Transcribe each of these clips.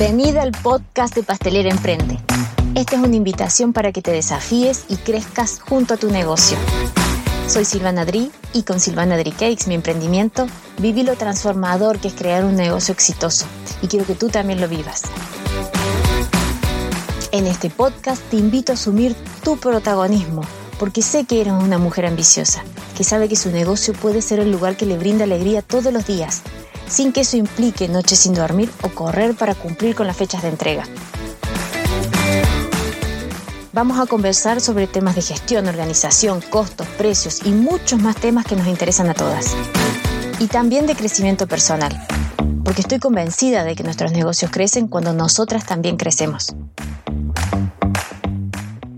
Bienvenida al podcast de Pastelera Emprende. Esta es una invitación para que te desafíes y crezcas junto a tu negocio. Soy Silvana Dri y con Silvana Dri Cakes, mi emprendimiento, viví lo transformador que es crear un negocio exitoso y quiero que tú también lo vivas. En este podcast te invito a asumir tu protagonismo, porque sé que eres una mujer ambiciosa, que sabe que su negocio puede ser el lugar que le brinda alegría todos los días sin que eso implique noches sin dormir o correr para cumplir con las fechas de entrega. Vamos a conversar sobre temas de gestión, organización, costos, precios y muchos más temas que nos interesan a todas. Y también de crecimiento personal, porque estoy convencida de que nuestros negocios crecen cuando nosotras también crecemos.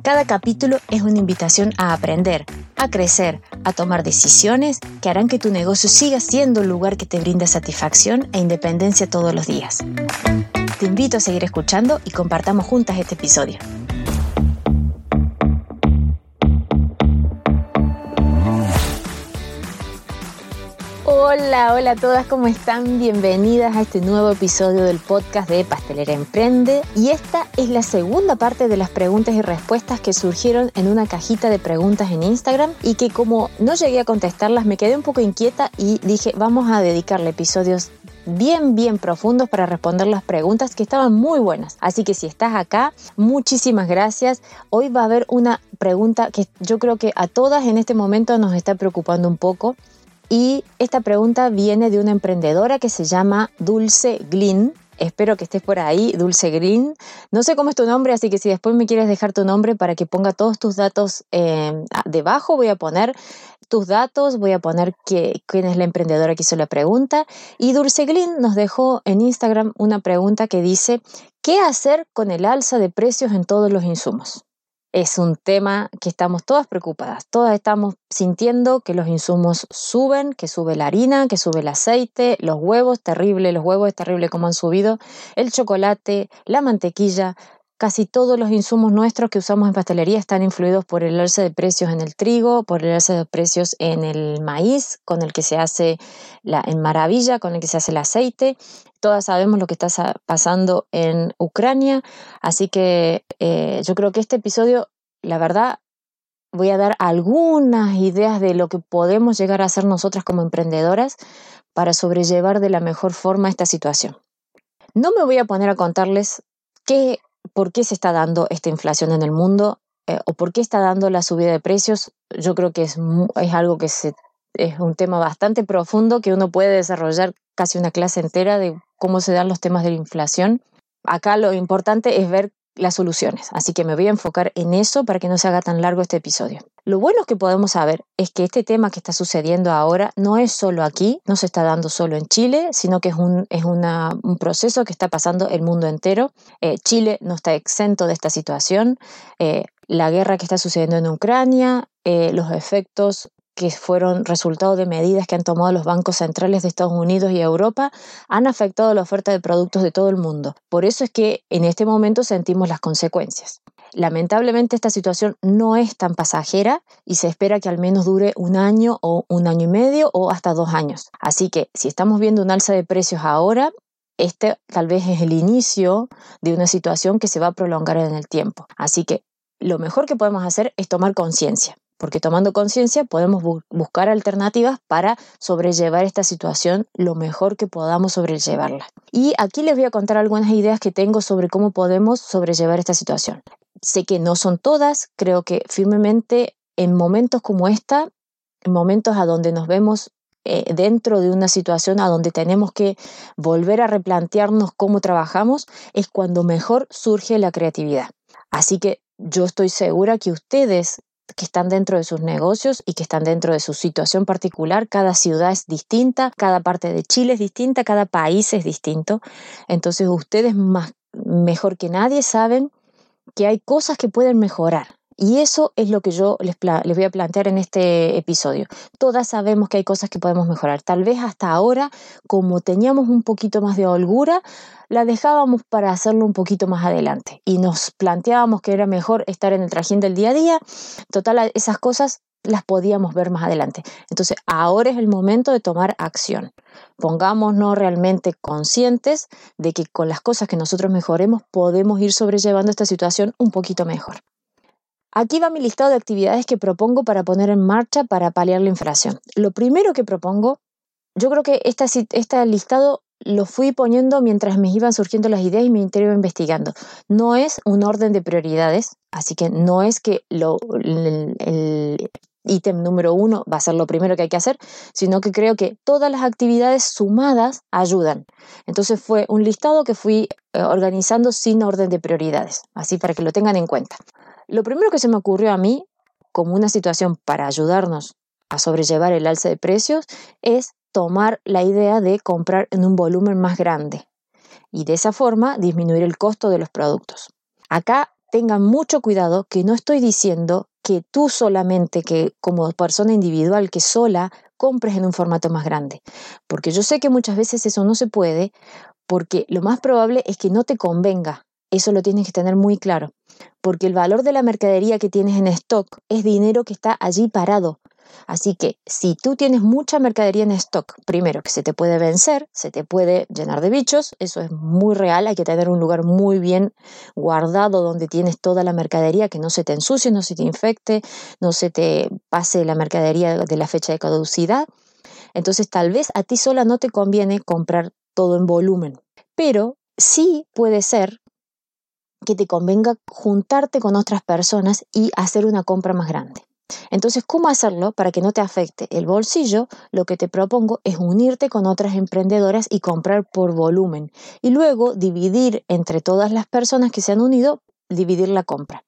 Cada capítulo es una invitación a aprender, a crecer, a tomar decisiones que harán que tu negocio siga siendo el lugar que te brinda satisfacción e independencia todos los días. Te invito a seguir escuchando y compartamos juntas este episodio. Hola, hola a todas, ¿cómo están? Bienvenidas a este nuevo episodio del podcast de Pastelera Emprende. Y esta es la segunda parte de las preguntas y respuestas que surgieron en una cajita de preguntas en Instagram y que como no llegué a contestarlas me quedé un poco inquieta y dije vamos a dedicarle episodios bien, bien profundos para responder las preguntas que estaban muy buenas. Así que si estás acá, muchísimas gracias. Hoy va a haber una pregunta que yo creo que a todas en este momento nos está preocupando un poco y esta pregunta viene de una emprendedora que se llama Dulce Glynn. Espero que estés por ahí, Dulce Green. No sé cómo es tu nombre, así que si después me quieres dejar tu nombre para que ponga todos tus datos eh, debajo, voy a poner tus datos, voy a poner que, quién es la emprendedora que hizo la pregunta. Y Dulce Glynn nos dejó en Instagram una pregunta que dice, ¿qué hacer con el alza de precios en todos los insumos? Es un tema que estamos todas preocupadas. Todas estamos sintiendo que los insumos suben, que sube la harina, que sube el aceite, los huevos, terrible, los huevos es terrible como han subido, el chocolate, la mantequilla, Casi todos los insumos nuestros que usamos en pastelería están influidos por el alza de precios en el trigo, por el alza de precios en el maíz, con el que se hace la en maravilla, con el que se hace el aceite. Todas sabemos lo que está pasando en Ucrania, así que eh, yo creo que este episodio, la verdad, voy a dar algunas ideas de lo que podemos llegar a hacer nosotras como emprendedoras para sobrellevar de la mejor forma esta situación. No me voy a poner a contarles qué por qué se está dando esta inflación en el mundo eh, o por qué está dando la subida de precios. Yo creo que es, es algo que se, es un tema bastante profundo que uno puede desarrollar casi una clase entera de cómo se dan los temas de la inflación. Acá lo importante es ver las soluciones. Así que me voy a enfocar en eso para que no se haga tan largo este episodio. Lo bueno que podemos saber es que este tema que está sucediendo ahora no es solo aquí, no se está dando solo en Chile, sino que es un, es un proceso que está pasando el mundo entero. Eh, Chile no está exento de esta situación. Eh, la guerra que está sucediendo en Ucrania, eh, los efectos que fueron resultado de medidas que han tomado los bancos centrales de Estados Unidos y Europa, han afectado la oferta de productos de todo el mundo. Por eso es que en este momento sentimos las consecuencias. Lamentablemente esta situación no es tan pasajera y se espera que al menos dure un año o un año y medio o hasta dos años. Así que si estamos viendo un alza de precios ahora, este tal vez es el inicio de una situación que se va a prolongar en el tiempo. Así que lo mejor que podemos hacer es tomar conciencia porque tomando conciencia podemos buscar alternativas para sobrellevar esta situación lo mejor que podamos sobrellevarla. Y aquí les voy a contar algunas ideas que tengo sobre cómo podemos sobrellevar esta situación. Sé que no son todas, creo que firmemente en momentos como esta, en momentos a donde nos vemos eh, dentro de una situación a donde tenemos que volver a replantearnos cómo trabajamos, es cuando mejor surge la creatividad. Así que yo estoy segura que ustedes que están dentro de sus negocios y que están dentro de su situación particular. Cada ciudad es distinta, cada parte de Chile es distinta, cada país es distinto. Entonces ustedes más, mejor que nadie saben que hay cosas que pueden mejorar Y eso es lo que yo les, voy a plantear en este episodio. Todas sabemos que hay cosas que podemos mejorar. Tal vez hasta ahora, como teníamos un poquito más de holgura, la dejábamos para hacerlo un poquito más adelante. Y nos planteábamos que era mejor estar en el trajín del día a día. Total, esas cosas las podíamos ver más adelante. Entonces, ahora es el momento de tomar acción. Pongámonos realmente conscientes de que con las cosas que nosotros mejoremos podemos ir sobrellevando esta situación un poquito mejor. Aquí va mi listado de actividades que propongo para poner en marcha para paliar la inflación. Lo primero que propongo, yo creo que este, listado lo fui poniendo mientras me iban surgiendo las ideas y me iba investigando. No es un orden de prioridades, así que no es que lo, el ítem número uno va a ser lo primero que hay que hacer, sino que creo que todas las actividades sumadas ayudan. Entonces fue un listado que fui eh, organizando sin orden de prioridades, así para que lo tengan en cuenta. Lo primero que se me ocurrió a mí, como una situación para ayudarnos a sobrellevar el alza de precios, es tomar la idea de comprar en un volumen más grande y de esa forma disminuir el costo de los productos. Acá tengan mucho cuidado que no estoy diciendo que tú solamente, que como persona individual, que sola compres en un formato más grande. Porque yo sé que muchas veces eso no se puede, porque lo más probable es que no te convenga. Eso lo tienes que tener muy claro. Porque el valor de la mercadería que tienes en stock es dinero que está allí parado. Así que si tú tienes mucha mercadería en stock, primero que se te puede vencer, se te puede llenar de bichos, eso es muy real, hay que tener un lugar muy bien guardado donde tienes toda la mercadería, que no se te ensucie, no se te infecte, no se te pase la mercadería de la fecha de caducidad. Entonces tal vez a ti sola no te conviene comprar todo en volumen, pero sí puede ser que te convenga juntarte con otras personas y hacer una compra más grande. Entonces, ¿cómo hacerlo para que no te afecte el bolsillo? Lo que te propongo es unirte con otras emprendedoras y comprar por volumen y luego dividir entre todas las personas que se han unido, dividir la compra.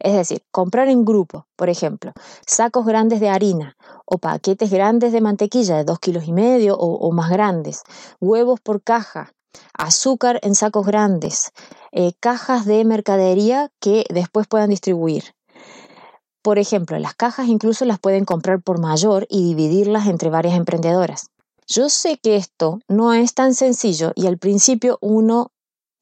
Es decir, comprar en grupo, por ejemplo, sacos grandes de harina o paquetes grandes de mantequilla de dos kilos y medio o, más grandes, huevos por caja, azúcar en sacos grandes, eh, cajas de mercadería que después puedan distribuir. Por ejemplo, las cajas incluso las pueden comprar por mayor y dividirlas entre varias emprendedoras. Yo sé que esto no es tan sencillo y al principio uno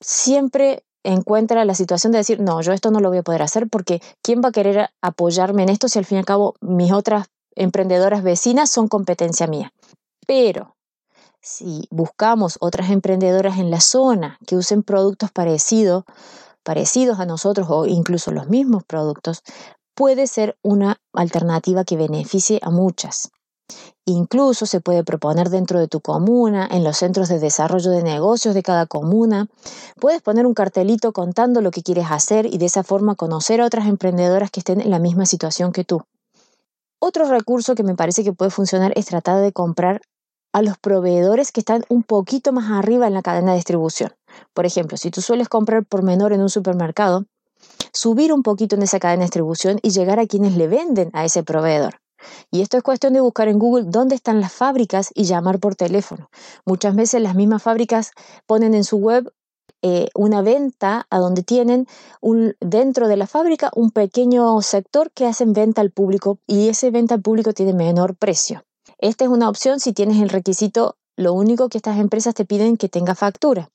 siempre encuentra la situación de decir, no, yo esto no lo voy a poder hacer porque ¿quién va a querer apoyarme en esto si al fin y al cabo mis otras emprendedoras vecinas son competencia mía? Pero si buscamos otras emprendedoras en la zona que usen productos parecidos, parecidos a nosotros o incluso los mismos productos, puede ser una alternativa que beneficie a muchas. Incluso se puede proponer dentro de tu comuna, en los centros de desarrollo de negocios de cada comuna. Puedes poner un cartelito contando lo que quieres hacer y de esa forma conocer a otras emprendedoras que estén en la misma situación que tú. Otro recurso que me parece que puede funcionar es tratar de comprar a los proveedores que están un poquito más arriba en la cadena de distribución. Por ejemplo, si tú sueles comprar por menor en un supermercado, subir un poquito en esa cadena de distribución y llegar a quienes le venden a ese proveedor. Y esto es cuestión de buscar en Google dónde están las fábricas y llamar por teléfono. Muchas veces las mismas fábricas ponen en su web eh, una venta a donde tienen un, dentro de la fábrica un pequeño sector que hacen venta al público y ese venta al público tiene menor precio. Esta es una opción si tienes el requisito, lo único que estas empresas te piden que tenga factura.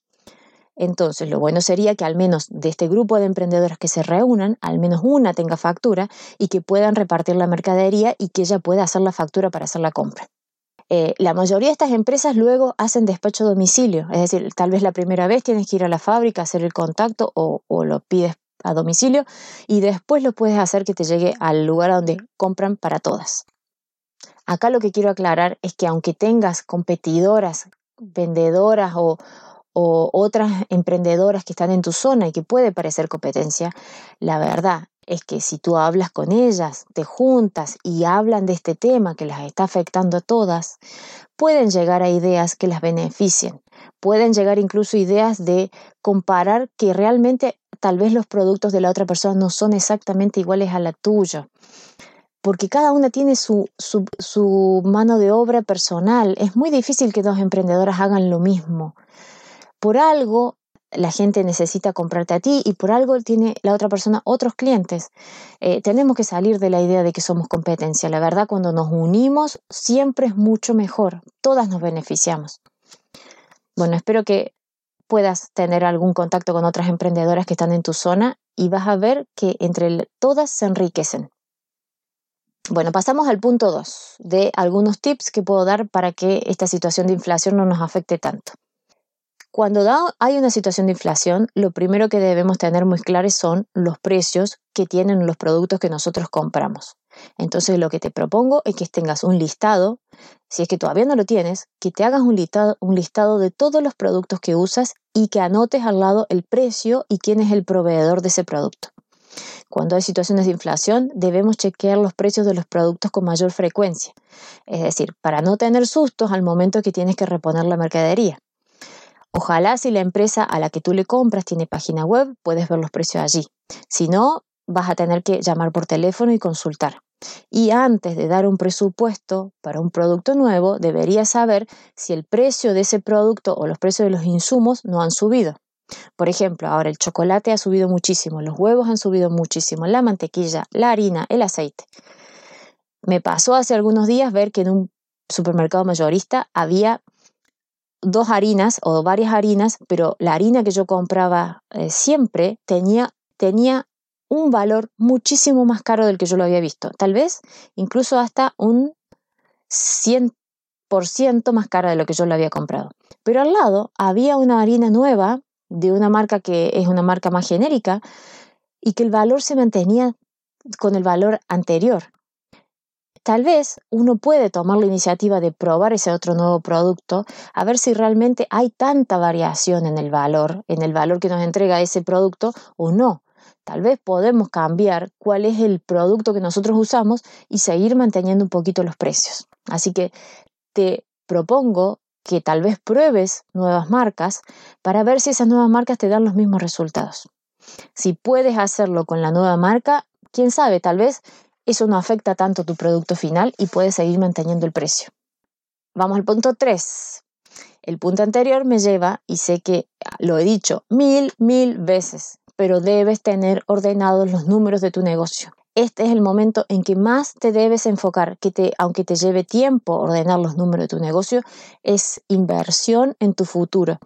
Entonces, lo bueno sería que al menos de este grupo de emprendedores que se reúnan, al menos una tenga factura y que puedan repartir la mercadería y que ella pueda hacer la factura para hacer la compra. Eh, la mayoría de estas empresas luego hacen despacho a domicilio, es decir, tal vez la primera vez tienes que ir a la fábrica hacer el contacto o lo pides a domicilio y después lo puedes hacer que te llegue al lugar donde compran para todas. Acá lo que quiero aclarar es que aunque tengas competidoras, vendedoras o, otras emprendedoras que están en tu zona y que puede parecer competencia, la verdad es que si tú hablas con ellas, te juntas y hablan de este tema que las está afectando a todas, pueden llegar a ideas que las beneficien. Pueden llegar incluso ideas de comparar que realmente tal vez los productos de la otra persona no son exactamente iguales a la tuya. Porque cada una tiene su, su, mano de obra personal. Es muy difícil que dos emprendedoras hagan lo mismo por algo la gente necesita comprarte a ti y por algo tiene la otra persona otros clientes. Eh, tenemos que salir de la idea de que somos competencia. La verdad, cuando nos unimos, siempre es mucho mejor. Todas nos beneficiamos. Bueno, espero que puedas tener algún contacto con otras emprendedoras que están en tu zona y vas a ver que entre todas se enriquecen. Bueno, pasamos al punto 2 de algunos tips que puedo dar para que esta situación de inflación no nos afecte tanto. Cuando hay una situación de inflación, lo primero que debemos tener muy claros son los precios que tienen los productos que nosotros compramos. Entonces lo que te propongo es que tengas un listado, si es que todavía no lo tienes, que te hagas un listado, un listado de todos los productos que usas y que anotes al lado el precio y quién es el proveedor de ese producto. Cuando hay situaciones de inflación, debemos chequear los precios de los productos con mayor frecuencia, es decir, para no tener sustos al momento que tienes que reponer la mercadería. Ojalá si la empresa a la que tú le compras tiene página web, puedes ver los precios allí. Si no, vas a tener que llamar por teléfono y consultar. Y antes de dar un presupuesto para un producto nuevo, deberías saber si el precio de ese producto o los precios de los insumos no han subido. Por ejemplo, ahora el chocolate ha subido muchísimo, los huevos han subido muchísimo, la mantequilla, la harina, el aceite. Me pasó hace algunos días ver que en un supermercado mayorista había dos harinas o varias harinas, pero la harina que yo compraba eh, siempre tenía, tenía un valor muchísimo más caro del que yo lo había visto. Tal vez incluso hasta un 100% más cara de lo que yo lo había comprado. Pero al lado había una harina nueva de una marca que es una marca más genérica y que el valor se mantenía con el valor anterior. Tal vez uno puede tomar la iniciativa de probar ese otro nuevo producto, a ver si realmente hay tanta variación en el valor, en el valor que nos entrega ese producto o no. Tal vez podemos cambiar cuál es el producto que nosotros usamos y seguir manteniendo un poquito los precios. Así que te propongo que tal vez pruebes nuevas marcas para ver si esas nuevas marcas te dan los mismos resultados. Si puedes hacerlo con la nueva marca, quién sabe, tal vez eso no afecta tanto tu producto final y puedes seguir manteniendo el precio. Vamos al punto 3. El punto anterior me lleva, y sé que lo he dicho mil, mil veces, pero debes tener ordenados los números de tu negocio. Este es el momento en que más te debes enfocar, que te, aunque te lleve tiempo ordenar los números de tu negocio, es inversión en tu futuro.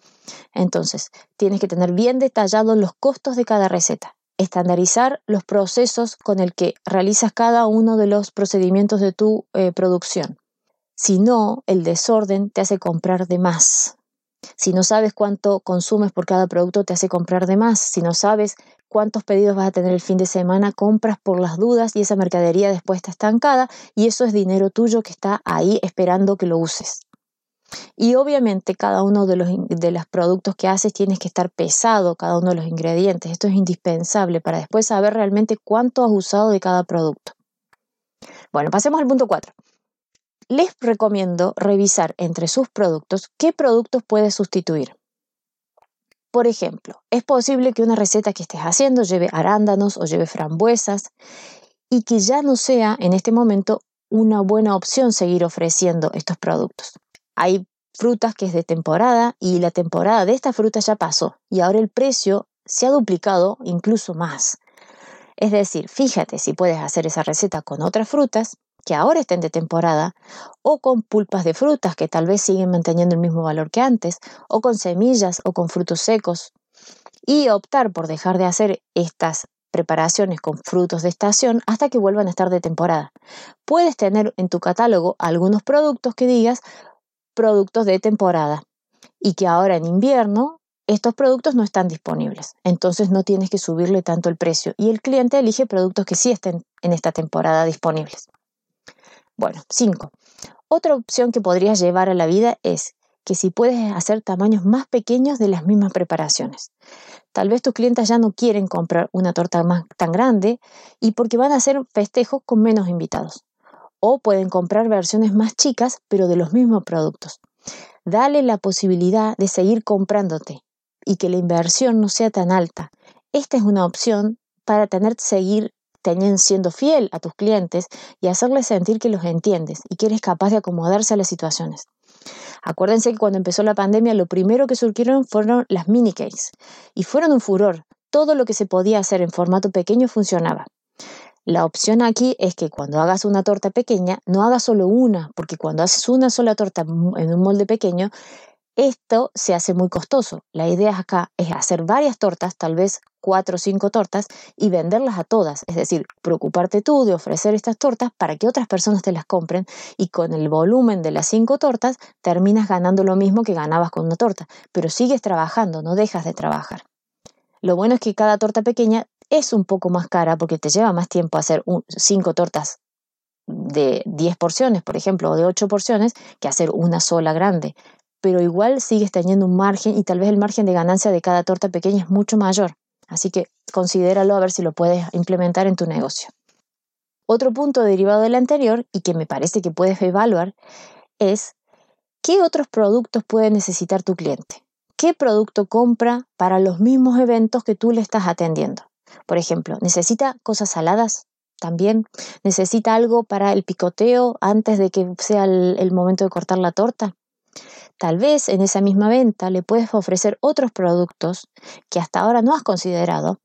Entonces, tienes que tener bien detallados los costos de cada receta estandarizar los procesos con el que realizas cada uno de los procedimientos de tu eh, producción. Si no, el desorden te hace comprar de más. Si no sabes cuánto consumes por cada producto, te hace comprar de más. Si no sabes cuántos pedidos vas a tener el fin de semana, compras por las dudas y esa mercadería después está estancada y eso es dinero tuyo que está ahí esperando que lo uses. Y obviamente cada uno de los, de los productos que haces tienes que estar pesado, cada uno de los ingredientes. Esto es indispensable para después saber realmente cuánto has usado de cada producto. Bueno, pasemos al punto 4. Les recomiendo revisar entre sus productos qué productos puedes sustituir. Por ejemplo, es posible que una receta que estés haciendo lleve arándanos o lleve frambuesas y que ya no sea en este momento una buena opción seguir ofreciendo estos productos. Hay frutas que es de temporada y la temporada de esta fruta ya pasó y ahora el precio se ha duplicado incluso más. Es decir, fíjate si puedes hacer esa receta con otras frutas que ahora estén de temporada o con pulpas de frutas que tal vez siguen manteniendo el mismo valor que antes o con semillas o con frutos secos y optar por dejar de hacer estas preparaciones con frutos de estación hasta que vuelvan a estar de temporada. Puedes tener en tu catálogo algunos productos que digas productos de temporada y que ahora en invierno estos productos no están disponibles. Entonces no tienes que subirle tanto el precio y el cliente elige productos que sí estén en esta temporada disponibles. Bueno, 5. Otra opción que podrías llevar a la vida es que si puedes hacer tamaños más pequeños de las mismas preparaciones. Tal vez tus clientes ya no quieren comprar una torta tan grande y porque van a hacer festejos con menos invitados o pueden comprar versiones más chicas pero de los mismos productos. Dale la posibilidad de seguir comprándote y que la inversión no sea tan alta. Esta es una opción para tener seguir teniendo, siendo fiel a tus clientes y hacerles sentir que los entiendes y que eres capaz de acomodarse a las situaciones. Acuérdense que cuando empezó la pandemia lo primero que surgieron fueron las mini cakes y fueron un furor. Todo lo que se podía hacer en formato pequeño funcionaba. La opción aquí es que cuando hagas una torta pequeña, no hagas solo una, porque cuando haces una sola torta en un molde pequeño, esto se hace muy costoso. La idea acá es hacer varias tortas, tal vez cuatro o cinco tortas, y venderlas a todas. Es decir, preocuparte tú de ofrecer estas tortas para que otras personas te las compren y con el volumen de las cinco tortas terminas ganando lo mismo que ganabas con una torta. Pero sigues trabajando, no dejas de trabajar. Lo bueno es que cada torta pequeña es un poco más cara porque te lleva más tiempo hacer cinco tortas de 10 porciones, por ejemplo, o de 8 porciones, que hacer una sola grande pero igual sigues teniendo un margen y tal vez el margen de ganancia de cada torta pequeña es mucho mayor. Así que considéralo a ver si lo puedes implementar en tu negocio. Otro punto derivado del anterior y que me parece que puedes evaluar es qué otros productos puede necesitar tu cliente. ¿Qué producto compra para los mismos eventos que tú le estás atendiendo? Por ejemplo, ¿necesita cosas saladas? También necesita algo para el picoteo antes de que sea el momento de cortar la torta. Tal vez en esa misma venta le puedes ofrecer otros productos que hasta ahora no has considerado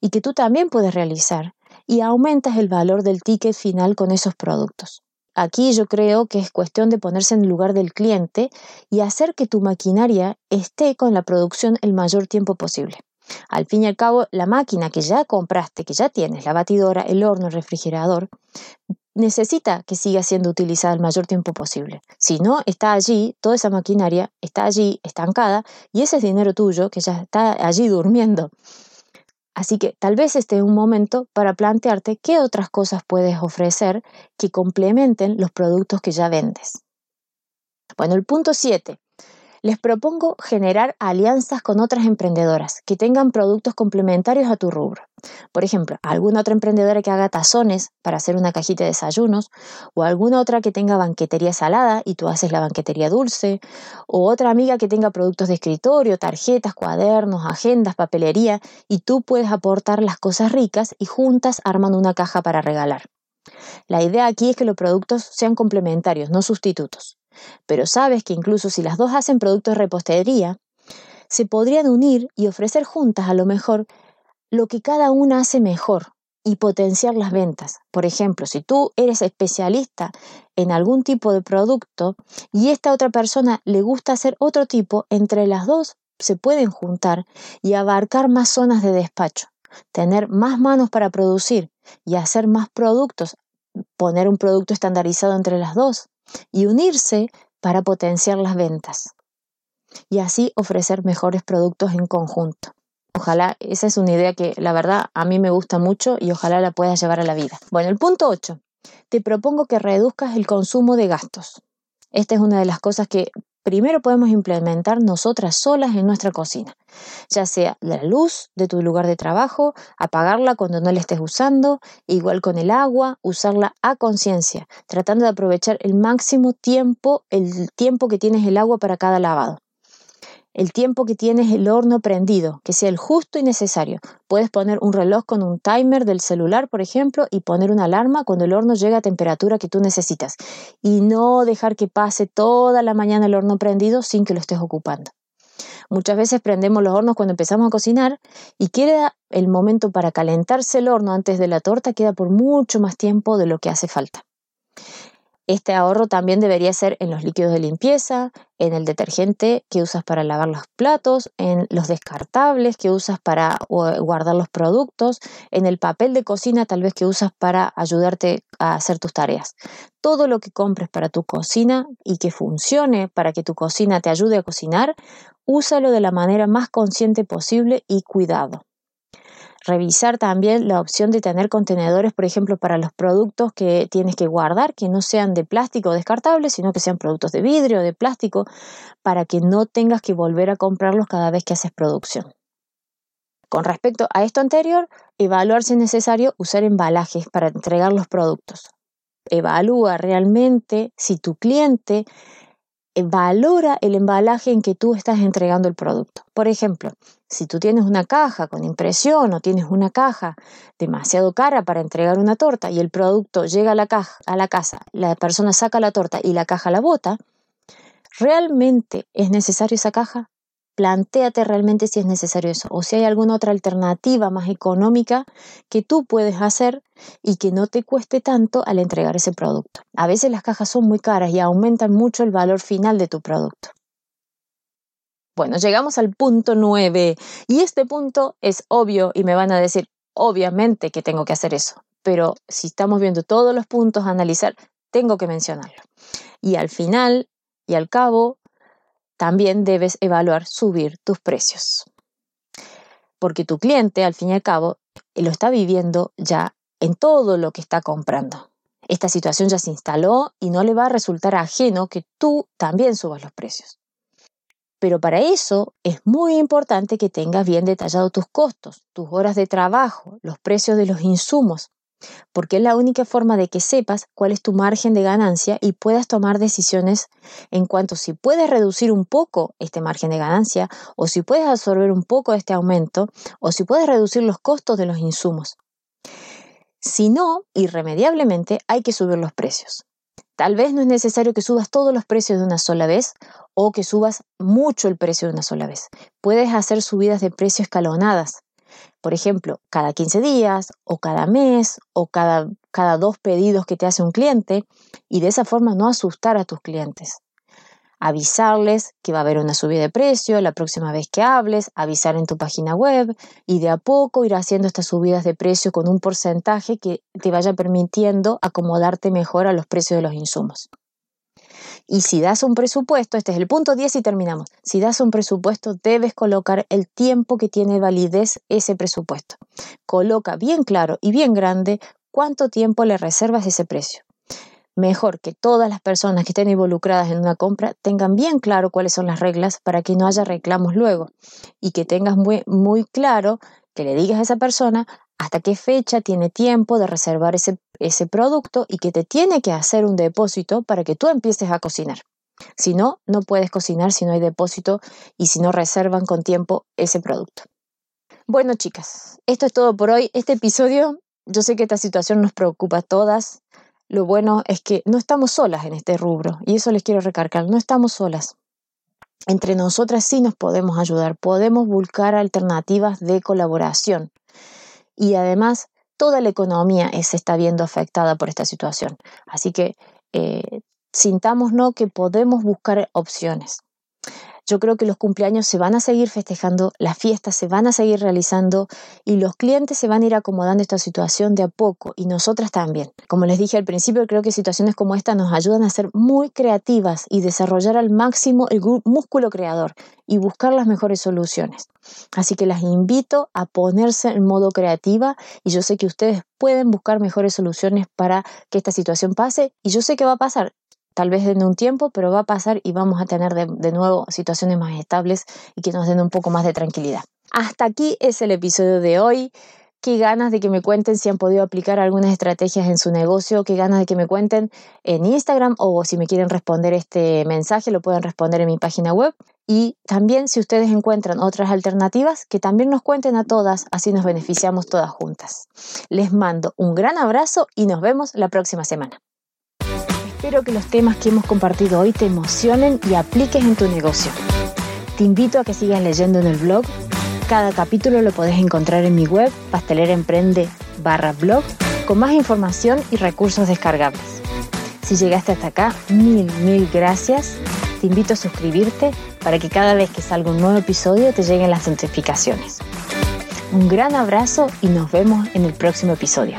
y que tú también puedes realizar y aumentas el valor del ticket final con esos productos. Aquí yo creo que es cuestión de ponerse en el lugar del cliente y hacer que tu maquinaria esté con la producción el mayor tiempo posible. Al fin y al cabo, la máquina que ya compraste, que ya tienes, la batidora, el horno, el refrigerador, necesita que siga siendo utilizada el mayor tiempo posible. Si no, está allí, toda esa maquinaria está allí estancada y ese es dinero tuyo que ya está allí durmiendo. Así que tal vez este es un momento para plantearte qué otras cosas puedes ofrecer que complementen los productos que ya vendes. Bueno, el punto 7 les propongo generar alianzas con otras emprendedoras que tengan productos complementarios a tu rubro. Por ejemplo, alguna otra emprendedora que haga tazones para hacer una cajita de desayunos, o alguna otra que tenga banquetería salada y tú haces la banquetería dulce, o otra amiga que tenga productos de escritorio, tarjetas, cuadernos, agendas, papelería, y tú puedes aportar las cosas ricas y juntas arman una caja para regalar. La idea aquí es que los productos sean complementarios, no sustitutos. Pero sabes que incluso si las dos hacen productos de repostería, se podrían unir y ofrecer juntas a lo mejor lo que cada una hace mejor y potenciar las ventas. Por ejemplo, si tú eres especialista en algún tipo de producto y esta otra persona le gusta hacer otro tipo, entre las dos se pueden juntar y abarcar más zonas de despacho, tener más manos para producir y hacer más productos, poner un producto estandarizado entre las dos y unirse para potenciar las ventas y así ofrecer mejores productos en conjunto. Ojalá, esa es una idea que la verdad a mí me gusta mucho y ojalá la puedas llevar a la vida. Bueno, el punto 8. Te propongo que reduzcas el consumo de gastos. Esta es una de las cosas que primero podemos implementar nosotras solas en nuestra cocina, ya sea la luz de tu lugar de trabajo, apagarla cuando no la estés usando, igual con el agua, usarla a conciencia, tratando de aprovechar el máximo tiempo, el tiempo que tienes el agua para cada lavado el tiempo que tienes el horno prendido, que sea el justo y necesario. Puedes poner un reloj con un timer del celular, por ejemplo, y poner una alarma cuando el horno llegue a temperatura que tú necesitas. Y no dejar que pase toda la mañana el horno prendido sin que lo estés ocupando. Muchas veces prendemos los hornos cuando empezamos a cocinar y queda el momento para calentarse el horno antes de la torta, queda por mucho más tiempo de lo que hace falta. Este ahorro también debería ser en los líquidos de limpieza, en el detergente que usas para lavar los platos, en los descartables que usas para guardar los productos, en el papel de cocina tal vez que usas para ayudarte a hacer tus tareas. Todo lo que compres para tu cocina y que funcione para que tu cocina te ayude a cocinar, úsalo de la manera más consciente posible y cuidado. Revisar también la opción de tener contenedores, por ejemplo, para los productos que tienes que guardar, que no sean de plástico o descartables, sino que sean productos de vidrio o de plástico, para que no tengas que volver a comprarlos cada vez que haces producción. Con respecto a esto anterior, evaluar si es necesario usar embalajes para entregar los productos. Evalúa realmente si tu cliente valora el embalaje en que tú estás entregando el producto. Por ejemplo, si tú tienes una caja con impresión o tienes una caja demasiado cara para entregar una torta y el producto llega a la, caja, a la casa, la persona saca la torta y la caja la bota, ¿realmente es necesario esa caja? Plantéate realmente si es necesario eso o si hay alguna otra alternativa más económica que tú puedes hacer y que no te cueste tanto al entregar ese producto. A veces las cajas son muy caras y aumentan mucho el valor final de tu producto. Bueno, llegamos al punto 9 y este punto es obvio y me van a decir, obviamente que tengo que hacer eso, pero si estamos viendo todos los puntos a analizar, tengo que mencionarlo. Y al final y al cabo, también debes evaluar subir tus precios. Porque tu cliente, al fin y al cabo, lo está viviendo ya en todo lo que está comprando. Esta situación ya se instaló y no le va a resultar ajeno que tú también subas los precios. Pero para eso es muy importante que tengas bien detallado tus costos, tus horas de trabajo, los precios de los insumos, porque es la única forma de que sepas cuál es tu margen de ganancia y puedas tomar decisiones en cuanto si puedes reducir un poco este margen de ganancia o si puedes absorber un poco este aumento o si puedes reducir los costos de los insumos. Si no, irremediablemente hay que subir los precios. Tal vez no es necesario que subas todos los precios de una sola vez o que subas mucho el precio de una sola vez. Puedes hacer subidas de precio escalonadas por ejemplo, cada 15 días o cada mes o cada, cada dos pedidos que te hace un cliente y de esa forma no asustar a tus clientes. Avisarles que va a haber una subida de precio la próxima vez que hables, avisar en tu página web y de a poco ir haciendo estas subidas de precio con un porcentaje que te vaya permitiendo acomodarte mejor a los precios de los insumos. Y si das un presupuesto, este es el punto 10 y terminamos. Si das un presupuesto, debes colocar el tiempo que tiene validez ese presupuesto. Coloca bien claro y bien grande cuánto tiempo le reservas ese precio. Mejor que todas las personas que estén involucradas en una compra tengan bien claro cuáles son las reglas para que no haya reclamos luego y que tengas muy, muy claro que le digas a esa persona hasta qué fecha tiene tiempo de reservar ese, ese producto y que te tiene que hacer un depósito para que tú empieces a cocinar. Si no, no puedes cocinar si no hay depósito y si no reservan con tiempo ese producto. Bueno, chicas, esto es todo por hoy. Este episodio, yo sé que esta situación nos preocupa a todas. Lo bueno es que no estamos solas en este rubro y eso les quiero recargar, no estamos solas. Entre nosotras sí nos podemos ayudar, podemos buscar alternativas de colaboración y además toda la economía se está viendo afectada por esta situación. Así que eh, sintámonos que podemos buscar opciones. Yo creo que los cumpleaños se van a seguir festejando, las fiestas se van a seguir realizando y los clientes se van a ir acomodando esta situación de a poco y nosotras también. Como les dije al principio, creo que situaciones como esta nos ayudan a ser muy creativas y desarrollar al máximo el músculo creador y buscar las mejores soluciones. Así que las invito a ponerse en modo creativa y yo sé que ustedes pueden buscar mejores soluciones para que esta situación pase y yo sé que va a pasar tal vez en un tiempo, pero va a pasar y vamos a tener de, nuevo situaciones más estables y que nos den un poco más de tranquilidad. Hasta aquí es el episodio de hoy. Qué ganas de que me cuenten si han podido aplicar algunas estrategias en su negocio, qué ganas de que me cuenten en Instagram o si me quieren responder este mensaje lo pueden responder en mi página web. Y también si ustedes encuentran otras alternativas, que también nos cuenten a todas, así nos beneficiamos todas juntas. Les mando un gran abrazo y nos vemos la próxima semana. Espero que los temas que hemos compartido hoy te emocionen y apliques en tu negocio. Te invito a que sigas leyendo en el blog. Cada capítulo lo podés encontrar en mi web, pasteleraemprende barra blog, con más información y recursos descargables. Si llegaste hasta acá, mil, mil gracias. Te invito a suscribirte para que cada vez que salga un nuevo episodio te lleguen las notificaciones. Un gran abrazo y nos vemos en el próximo episodio.